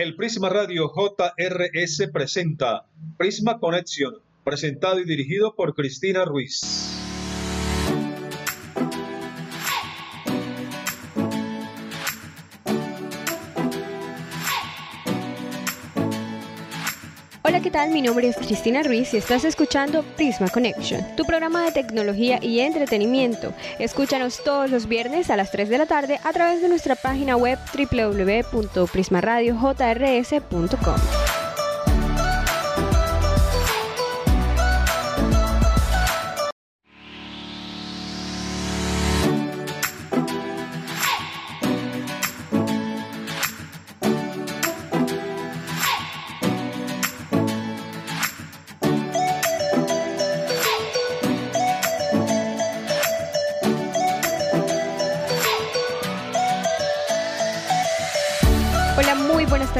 El Prisma Radio JRS presenta Prisma Connection, presentado y dirigido por Cristina Ruiz. Hola, ¿qué tal? Mi nombre es Cristina Ruiz y estás escuchando Prisma Connection, tu programa de tecnología y entretenimiento. Escúchanos todos los viernes a las 3 de la tarde a través de nuestra página web www.prismaradiojrs.com.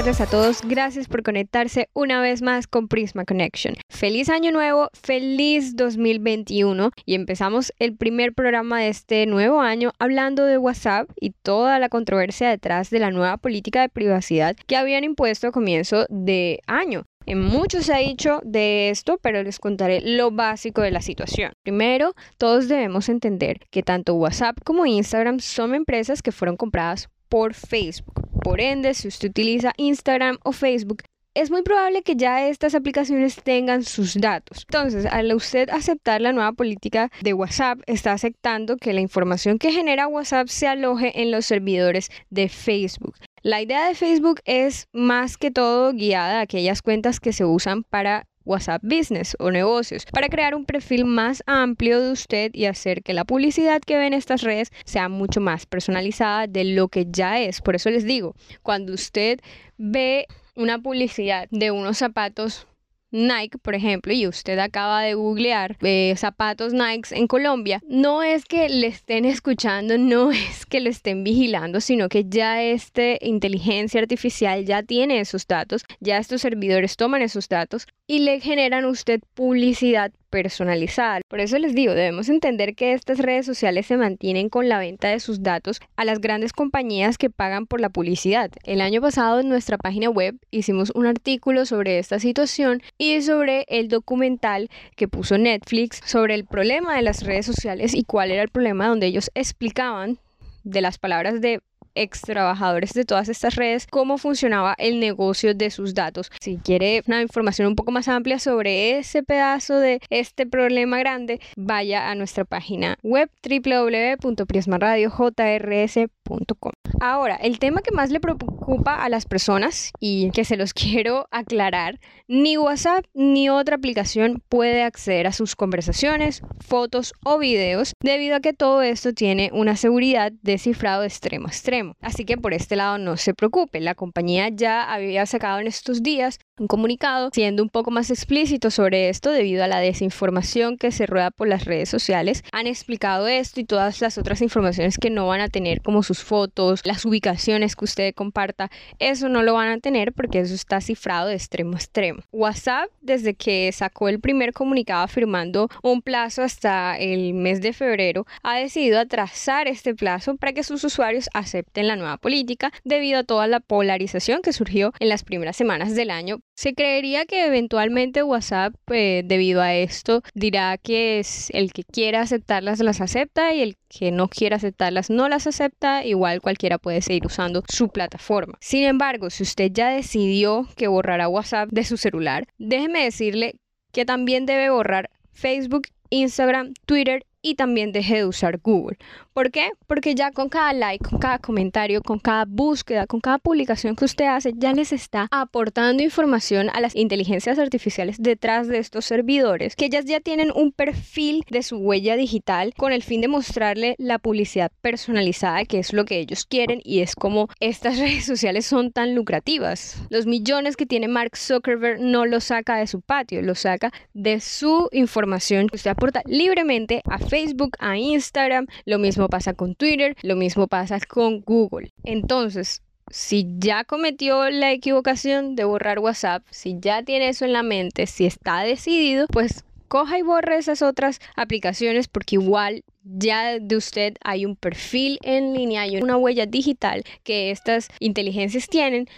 a todos. Gracias por conectarse una vez más con Prisma Connection. Feliz año nuevo, feliz 2021 y empezamos el primer programa de este nuevo año hablando de WhatsApp y toda la controversia detrás de la nueva política de privacidad que habían impuesto a comienzo de año. En mucho se ha dicho de esto, pero les contaré lo básico de la situación. Primero, todos debemos entender que tanto WhatsApp como Instagram son empresas que fueron compradas por Facebook. Por ende, si usted utiliza Instagram o Facebook, es muy probable que ya estas aplicaciones tengan sus datos. Entonces, al usted aceptar la nueva política de WhatsApp, está aceptando que la información que genera WhatsApp se aloje en los servidores de Facebook. La idea de Facebook es más que todo guiada a aquellas cuentas que se usan para WhatsApp Business o negocios para crear un perfil más amplio de usted y hacer que la publicidad que ve en estas redes sea mucho más personalizada de lo que ya es. Por eso les digo, cuando usted ve una publicidad de unos zapatos Nike, por ejemplo, y usted acaba de googlear eh, zapatos Nike en Colombia, no es que le estén escuchando, no es que le estén vigilando, sino que ya esta inteligencia artificial ya tiene esos datos, ya estos servidores toman esos datos y le generan a usted publicidad personalizada. Por eso les digo, debemos entender que estas redes sociales se mantienen con la venta de sus datos a las grandes compañías que pagan por la publicidad. El año pasado en nuestra página web hicimos un artículo sobre esta situación y sobre el documental que puso Netflix sobre el problema de las redes sociales y cuál era el problema donde ellos explicaban de las palabras de ex trabajadores de todas estas redes cómo funcionaba el negocio de sus datos. Si quiere una información un poco más amplia sobre ese pedazo de este problema grande, vaya a nuestra página web www.prismaradiojrs.com. Ahora, el tema que más le preocupa a las personas y que se los quiero aclarar, ni WhatsApp ni otra aplicación puede acceder a sus conversaciones, fotos o videos debido a que todo esto tiene una seguridad de cifrado extremo a extremo. Así que por este lado no se preocupe, la compañía ya había sacado en estos días un comunicado siendo un poco más explícito sobre esto debido a la desinformación que se rueda por las redes sociales. Han explicado esto y todas las otras informaciones que no van a tener como sus fotos, las ubicaciones que usted comparta, eso no lo van a tener porque eso está cifrado de extremo a extremo. WhatsApp, desde que sacó el primer comunicado afirmando un plazo hasta el mes de febrero, ha decidido atrasar este plazo para que sus usuarios acepten la nueva política debido a toda la polarización que surgió en las primeras semanas del año se creería que eventualmente WhatsApp, eh, debido a esto, dirá que es el que quiera aceptarlas las acepta y el que no quiera aceptarlas no las acepta. Igual cualquiera puede seguir usando su plataforma. Sin embargo, si usted ya decidió que borrará WhatsApp de su celular, déjeme decirle que también debe borrar Facebook, Instagram, Twitter y también deje de usar Google. ¿Por qué? Porque ya con cada like, con cada comentario, con cada búsqueda, con cada publicación que usted hace, ya les está aportando información a las inteligencias artificiales detrás de estos servidores, que ellas ya tienen un perfil de su huella digital con el fin de mostrarle la publicidad personalizada, que es lo que ellos quieren y es como estas redes sociales son tan lucrativas. Los millones que tiene Mark Zuckerberg no los saca de su patio, los saca de su información que usted aporta libremente a Facebook, a Instagram, lo mismo pasa con Twitter, lo mismo pasa con Google. Entonces, si ya cometió la equivocación de borrar WhatsApp, si ya tiene eso en la mente, si está decidido, pues coja y borre esas otras aplicaciones porque igual ya de usted hay un perfil en línea, hay una huella digital que estas inteligencias tienen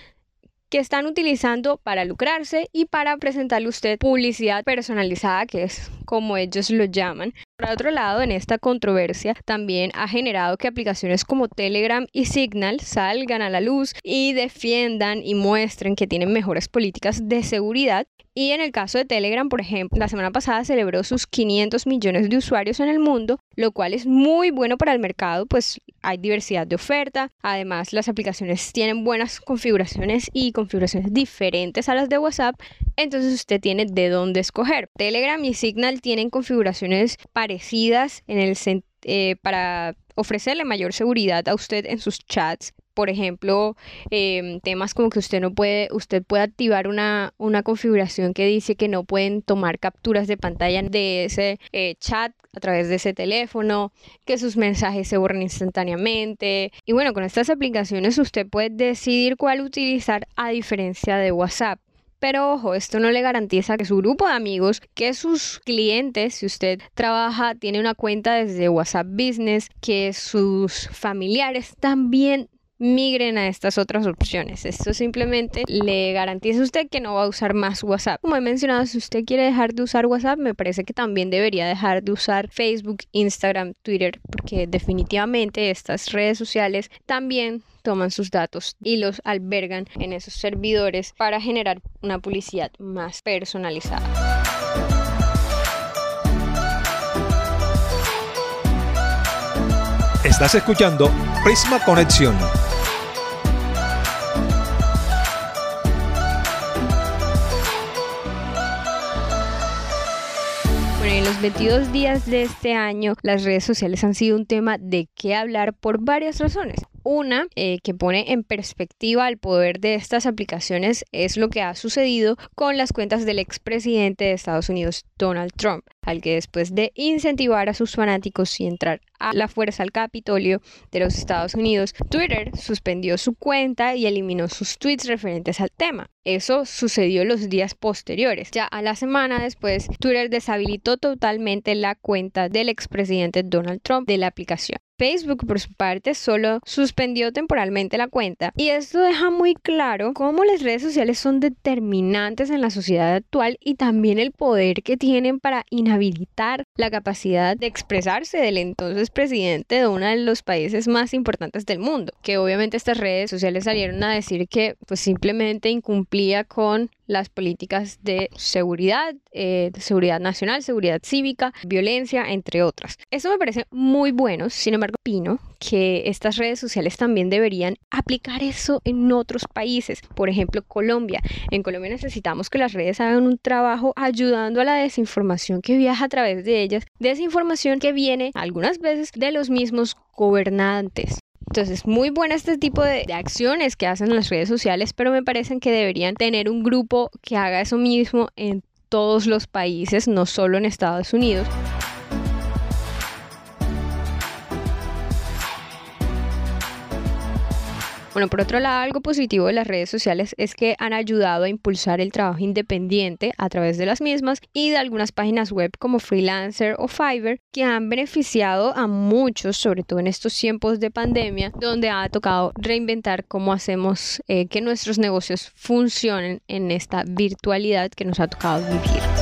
que están utilizando para lucrarse y para presentarle a usted publicidad personalizada, que es como ellos lo llaman. Por otro lado, en esta controversia también ha generado que aplicaciones como Telegram y Signal salgan a la luz y defiendan y muestren que tienen mejores políticas de seguridad y en el caso de Telegram, por ejemplo, la semana pasada celebró sus 500 millones de usuarios en el mundo, lo cual es muy bueno para el mercado, pues hay diversidad de oferta. Además, las aplicaciones tienen buenas configuraciones y configuraciones diferentes a las de WhatsApp, entonces usted tiene de dónde escoger. Telegram y Signal tienen configuraciones parecidas en el eh, para ofrecerle mayor seguridad a usted en sus chats por ejemplo, em, temas como que usted no puede, usted puede activar una, una, configuración que dice que no pueden tomar capturas de pantalla de ese eh, chat a través de ese teléfono, que sus mensajes se borren instantáneamente. Y bueno, con estas aplicaciones usted puede decidir cuál utilizar a diferencia de WhatsApp. Pero ojo, esto no le garantiza que su grupo de amigos, que sus clientes, si usted trabaja, tiene una cuenta desde WhatsApp Business, que sus familiares también migren a estas otras opciones. Esto simplemente le garantiza a usted que no va a usar más WhatsApp. Como he mencionado, si usted quiere dejar de usar WhatsApp, me parece que también debería dejar de usar Facebook, Instagram, Twitter, porque definitivamente estas redes sociales también toman sus datos y los albergan en esos servidores para generar una publicidad más personalizada. Estás escuchando Prisma Conexión los 22 días de este año, las redes sociales han sido un tema de qué hablar por varias razones. Una eh, que pone en perspectiva el poder de estas aplicaciones es lo que ha sucedido con las cuentas del expresidente de Estados Unidos, Donald Trump, al que después de incentivar a sus fanáticos y entrar a la fuerza al Capitolio de los Estados Unidos, Twitter suspendió su cuenta y eliminó sus tweets referentes al tema. Eso sucedió los días posteriores. Ya a la semana después, Twitter deshabilitó totalmente la cuenta del expresidente Donald Trump de la aplicación. Facebook, por su parte, solo suspendió temporalmente la cuenta. Y esto deja muy claro cómo las redes sociales son determinantes en la sociedad actual y también el poder que tienen para inhabilitar la capacidad de expresarse del entonces presidente de uno de los países más importantes del mundo. Que obviamente estas redes sociales salieron a decir que pues simplemente incumplía con las políticas de seguridad, eh, seguridad nacional, seguridad cívica, violencia, entre otras. Eso me parece muy bueno, sin embargo, opino que estas redes sociales también deberían aplicar eso en otros países, por ejemplo Colombia. En Colombia necesitamos que las redes hagan un trabajo ayudando a la desinformación que viaja a través de ellas, desinformación que viene algunas veces de los mismos gobernantes. Entonces, muy buena este tipo de, de, acciones que hacen las redes sociales, pero me parecen que deberían tener un grupo que haga eso mismo en todos los países, no solo en Estados Unidos. Bueno, por otro lado, algo positivo de las redes sociales es que han ayudado a impulsar el trabajo independiente a través de las mismas y de algunas páginas web como Freelancer o Fiverr que han beneficiado a muchos, sobre todo en estos tiempos de pandemia, donde ha tocado reinventar cómo hacemos eh, que nuestros negocios funcionen en esta virtualidad que nos ha tocado vivir.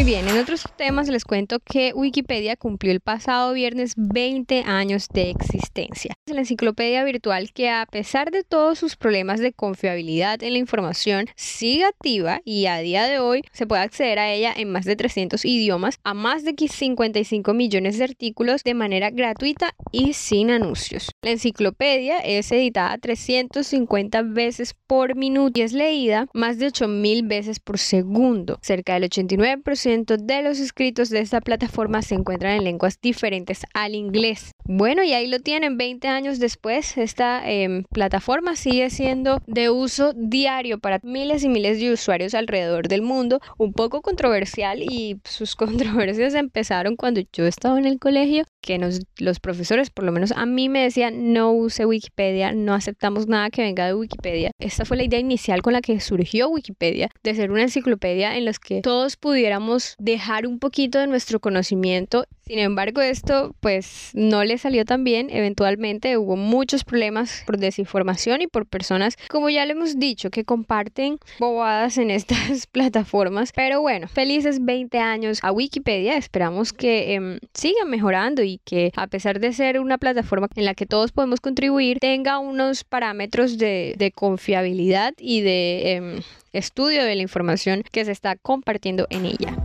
Muy bien, en otros temas les cuento que Wikipedia cumplió el pasado viernes 20 años de existencia. Es la enciclopedia virtual que a pesar de todos sus problemas de confiabilidad en la información, sigue activa y a día de hoy se puede acceder a ella en más de 300 idiomas, a más de 55 millones de artículos de manera gratuita y sin anuncios. La enciclopedia es editada 350 veces por minuto y es leída más de 8000 veces por segundo. Cerca del 89% 90% de los escritos de esta plataforma se encuentran en lenguas diferentes al inglés. Bueno, y ahí lo tienen, 20 años después, esta em, plataforma sigue siendo de uso diario para miles y miles de usuarios alrededor del mundo, un poco controversial y sus controversias empezaron cuando yo estaba en el colegio, que nos, los profesores, por lo menos a mí me decían, no use Wikipedia, no aceptamos nada que venga de Wikipedia. Esta fue la idea inicial con la que surgió Wikipedia, de ser una enciclopedia en la que todos pudiéramos dejar un poquito de nuestro conocimiento. Sin embargo, esto pues no le salió tan bien. Eventualmente hubo muchos problemas por desinformación y por personas, como ya le hemos dicho, que comparten bobadas en estas plataformas. Pero bueno, felices 20 años a Wikipedia. Esperamos que eh, sigan mejorando y que a pesar de ser una plataforma en la que todos podemos contribuir, tenga unos parámetros de, confiabilidad y de eh, estudio de la información que se está compartiendo en ella.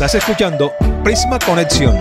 Estás escuchando Prisma Conexión.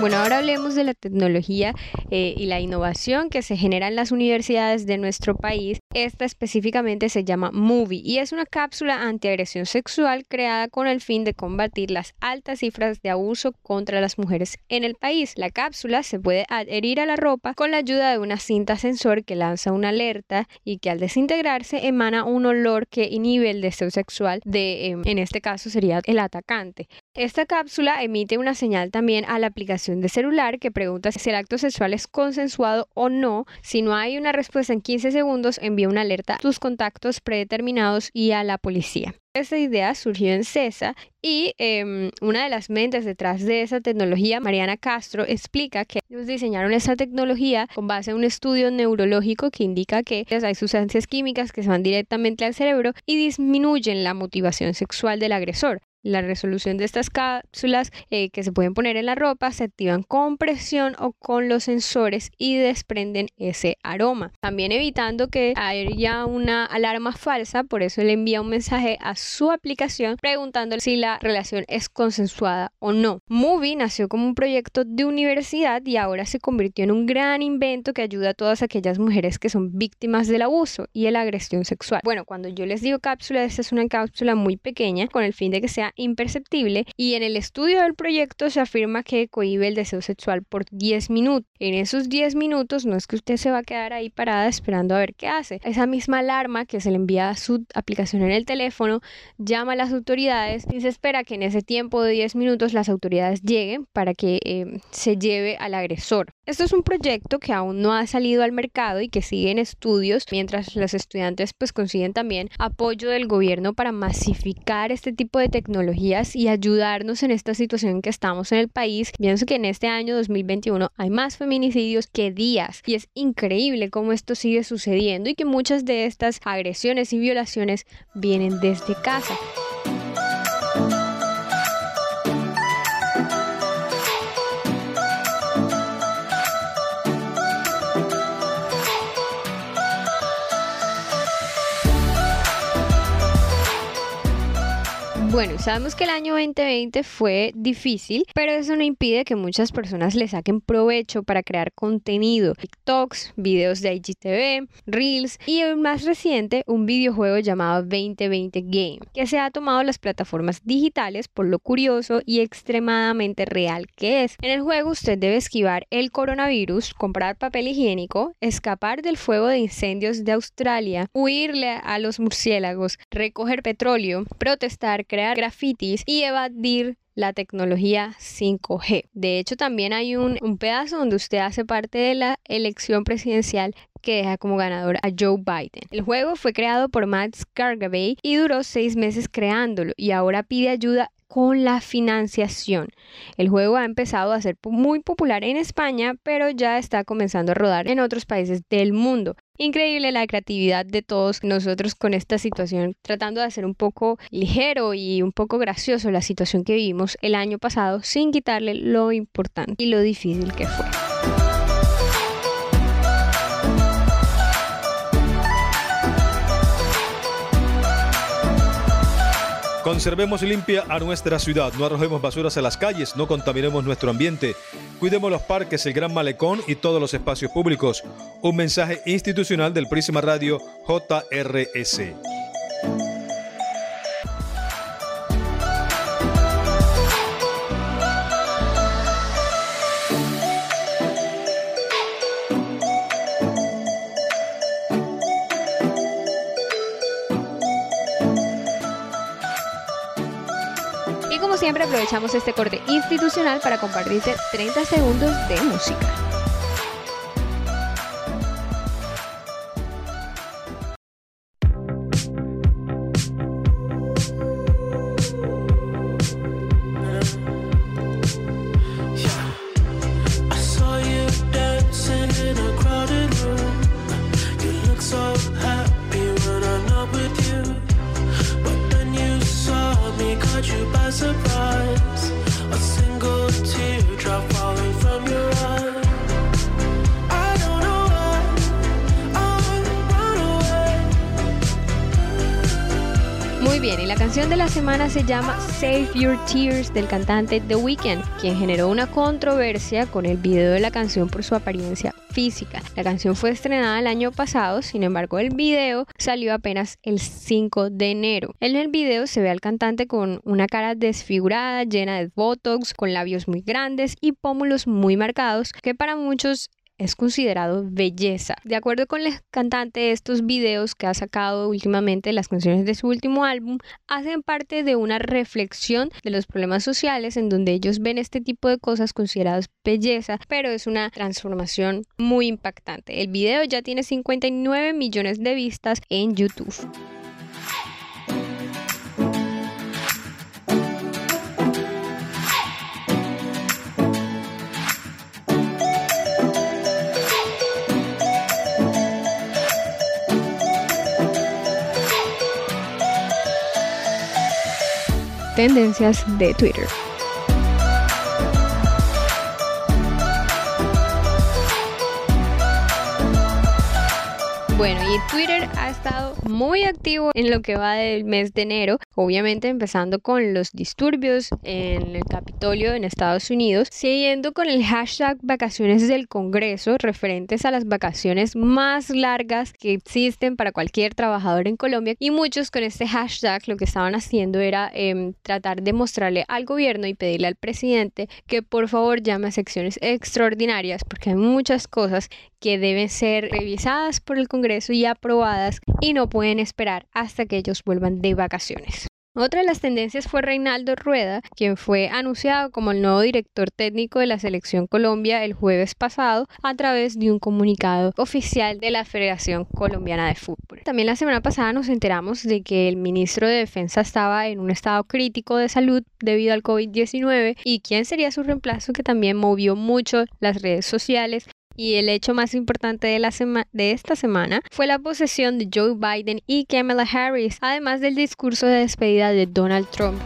Bueno, ahora hablemos de la tecnología eh, y la innovación que se genera en las universidades de nuestro país. Esta específicamente se llama Movie y es una cápsula antiagresión sexual creada con el fin de combatir las altas cifras de abuso contra las mujeres en el país. La cápsula se puede adherir a la ropa con la ayuda de una cinta sensor que lanza una alerta y que al desintegrarse emana un olor que inhibe el deseo sexual de, em, en este caso sería el atacante. Esta cápsula emite una señal también a la aplicación de celular que pregunta si el acto sexual es consensuado o no. Si no hay una respuesta en 15 segundos, envía una alerta a tus contactos predeterminados y a la policía. Esta idea surgió en CESA y em, una de las mentes detrás de esa tecnología, Mariana Castro, explica que ellos diseñaron esta tecnología con base en un estudio neurológico que indica que hay sustancias químicas que se van directamente al cerebro y disminuyen la motivación sexual del agresor. La resolución de estas cápsulas eh, que se pueden poner en la ropa se activan con presión o con los sensores y desprenden ese aroma. También evitando que haya una alarma falsa, por eso le envía un mensaje a su aplicación preguntándole si la relación es consensuada o no. Movie nació como un proyecto de universidad y ahora se convirtió en un gran invento que ayuda a todas aquellas mujeres que son víctimas del abuso y la agresión sexual. Bueno, cuando yo les digo cápsula, esta es una cápsula muy pequeña con el fin de que sea imperceptible y en el estudio del proyecto se afirma que cohibe el deseo sexual por 10 minutos. En esos 10 minutos no es que usted se va a quedar ahí parada esperando a ver qué hace. Esa misma alarma que se le envía a su aplicación en el teléfono llama a las autoridades y se espera que en ese tiempo de 10 minutos las autoridades lleguen para que eh, se lleve al agresor. Esto es un proyecto que aún no ha salido al mercado y que sigue en estudios mientras los estudiantes pues consiguen también apoyo del gobierno para masificar este tipo de y ayudarnos en esta situación en que estamos en el país. Pienso que en este año 2021 hay más feminicidios que días y es increíble cómo esto sigue sucediendo y que muchas de estas agresiones y violaciones vienen desde casa. Bueno, sabemos que el año 2020 fue difícil, pero eso no impide que muchas personas le saquen provecho para crear contenido, TikToks, videos de IGTV, Reels y el más reciente, un videojuego llamado 2020 Game, que se ha tomado las plataformas digitales por lo curioso y extremadamente real que es. En el juego usted debe esquivar el coronavirus, comprar papel higiénico, escapar del fuego de incendios de Australia, huirle a los murciélagos, recoger petróleo, protestar, crear grafitis y evadir la tecnología 5G. De hecho, también hay un, pedazo donde usted hace parte de la elección presidencial que deja como ganador a Joe Biden. El juego fue creado por Matt Scargabay y duró seis meses creándolo y ahora pide ayuda con la financiación. El juego ha empezado a ser muy popular en España, pero ya está comenzando a rodar en otros países del mundo. Increíble la creatividad de todos nosotros con esta situación, tratando de hacer un poco ligero y un poco gracioso la situación que vivimos el año pasado sin quitarle lo importante y lo difícil que fue. Conservemos limpia a nuestra ciudad, no arrojemos basuras a las calles, no contaminemos nuestro ambiente, cuidemos los parques, el gran malecón y todos los espacios públicos. Un mensaje institucional del Prisma Radio JRS. Siempre aprovechamos este corte institucional para compartirte 30 segundos de música. Canción de la semana se llama Save Your Tears del cantante The Weeknd, quien generó una controversia con el video de la canción por su apariencia física. La canción fue estrenada el año pasado, sin embargo el video salió apenas el 5 de enero. En el video se ve al cantante con una cara desfigurada, llena de botox, con labios muy grandes y pómulos muy marcados, que para muchos es considerado belleza. De acuerdo con el cantante, estos videos que ha sacado últimamente las canciones de su último álbum hacen parte de una reflexión de los problemas sociales en donde ellos ven este tipo de cosas consideradas belleza, pero es una transformación muy impactante. El video ya tiene 59 millones de vistas en YouTube. Tendencias de Twitter. Bueno, y Twitter ha estado muy activo en lo que va del mes de enero, obviamente empezando con los disturbios en el Capitolio en Estados Unidos, siguiendo con el hashtag vacaciones del Congreso, referentes a las vacaciones más largas que existen para cualquier trabajador en Colombia. Y muchos con este hashtag lo que estaban haciendo era em, tratar de mostrarle al gobierno y pedirle al presidente que por favor llame a secciones extraordinarias, porque hay muchas cosas que deben ser revisadas por el Congreso y aprobadas y no pueden esperar hasta que ellos vuelvan de vacaciones. Otra de las tendencias fue Reinaldo Rueda, quien fue anunciado como el nuevo director técnico de la Selección Colombia el jueves pasado a través de un comunicado oficial de la Federación Colombiana de Fútbol. También la semana pasada nos enteramos de que el ministro de Defensa estaba en un estado crítico de salud debido al COVID-19 y quién sería su reemplazo que también movió mucho las redes sociales y el hecho más importante de, esta semana fue la posesión de Joe Biden y Kamala Harris, además del discurso de despedida de Donald Trump.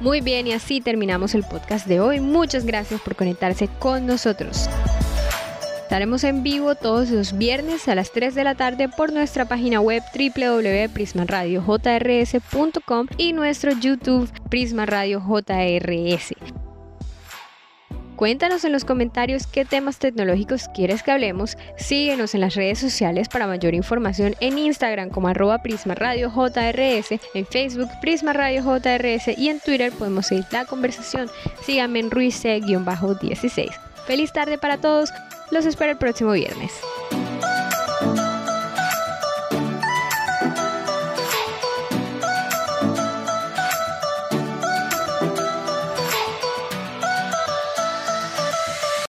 Muy bien, y así terminamos el podcast de hoy. Muchas gracias por conectarse con nosotros. Estaremos en vivo todos los viernes a las 3 de la tarde por nuestra página web www.prismaradiojrs.com y nuestro YouTube Prisma JRS. Cuéntanos en los comentarios qué temas tecnológicos quieres que hablemos. Síguenos en las redes sociales para mayor información en Instagram como arroba Prisma JRS, en Facebook Prisma JRS y en Twitter podemos seguir la conversación. Síganme en Ruiz-16. Feliz tarde para todos. Los espero el próximo viernes.